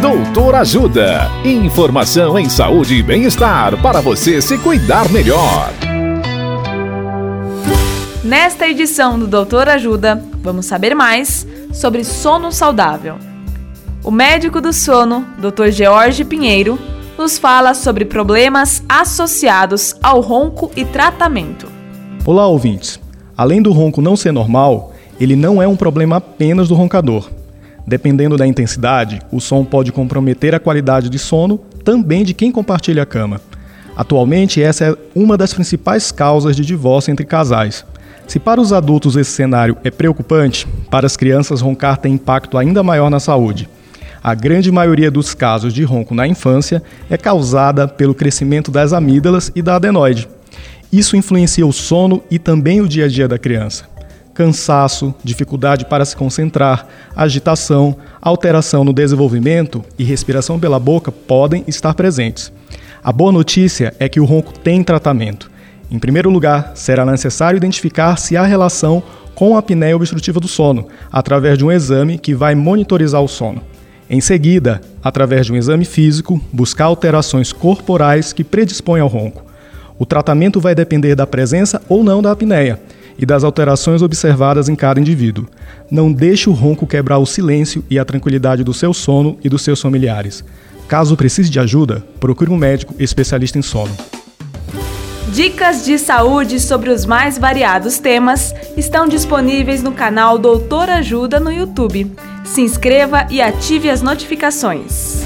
Doutor Ajuda. Informação em saúde e bem-estar para você se cuidar melhor. Nesta edição do Doutor Ajuda, vamos saber mais sobre sono saudável. O médico do sono, Dr. George Pinheiro, nos fala sobre problemas associados ao ronco e tratamento. Olá, ouvintes. Além do ronco não ser normal, ele não é um problema apenas do roncador. Dependendo da intensidade, o som pode comprometer a qualidade de sono também de quem compartilha a cama. Atualmente, essa é uma das principais causas de divórcio entre casais. Se para os adultos esse cenário é preocupante, para as crianças roncar tem impacto ainda maior na saúde. A grande maioria dos casos de ronco na infância é causada pelo crescimento das amígdalas e da adenoide. Isso influencia o sono e também o dia a dia da criança. Cansaço, dificuldade para se concentrar, agitação, alteração no desenvolvimento e respiração pela boca podem estar presentes. A boa notícia é que o ronco tem tratamento. Em primeiro lugar, será necessário identificar se há relação com a apneia obstrutiva do sono, através de um exame que vai monitorizar o sono. Em seguida, através de um exame físico, buscar alterações corporais que predispõem ao ronco. O tratamento vai depender da presença ou não da apneia e das alterações observadas em cada indivíduo. Não deixe o ronco quebrar o silêncio e a tranquilidade do seu sono e dos seus familiares. Caso precise de ajuda, procure um médico especialista em sono. Dicas de saúde sobre os mais variados temas estão disponíveis no canal Doutor Ajuda no YouTube. Se inscreva e ative as notificações.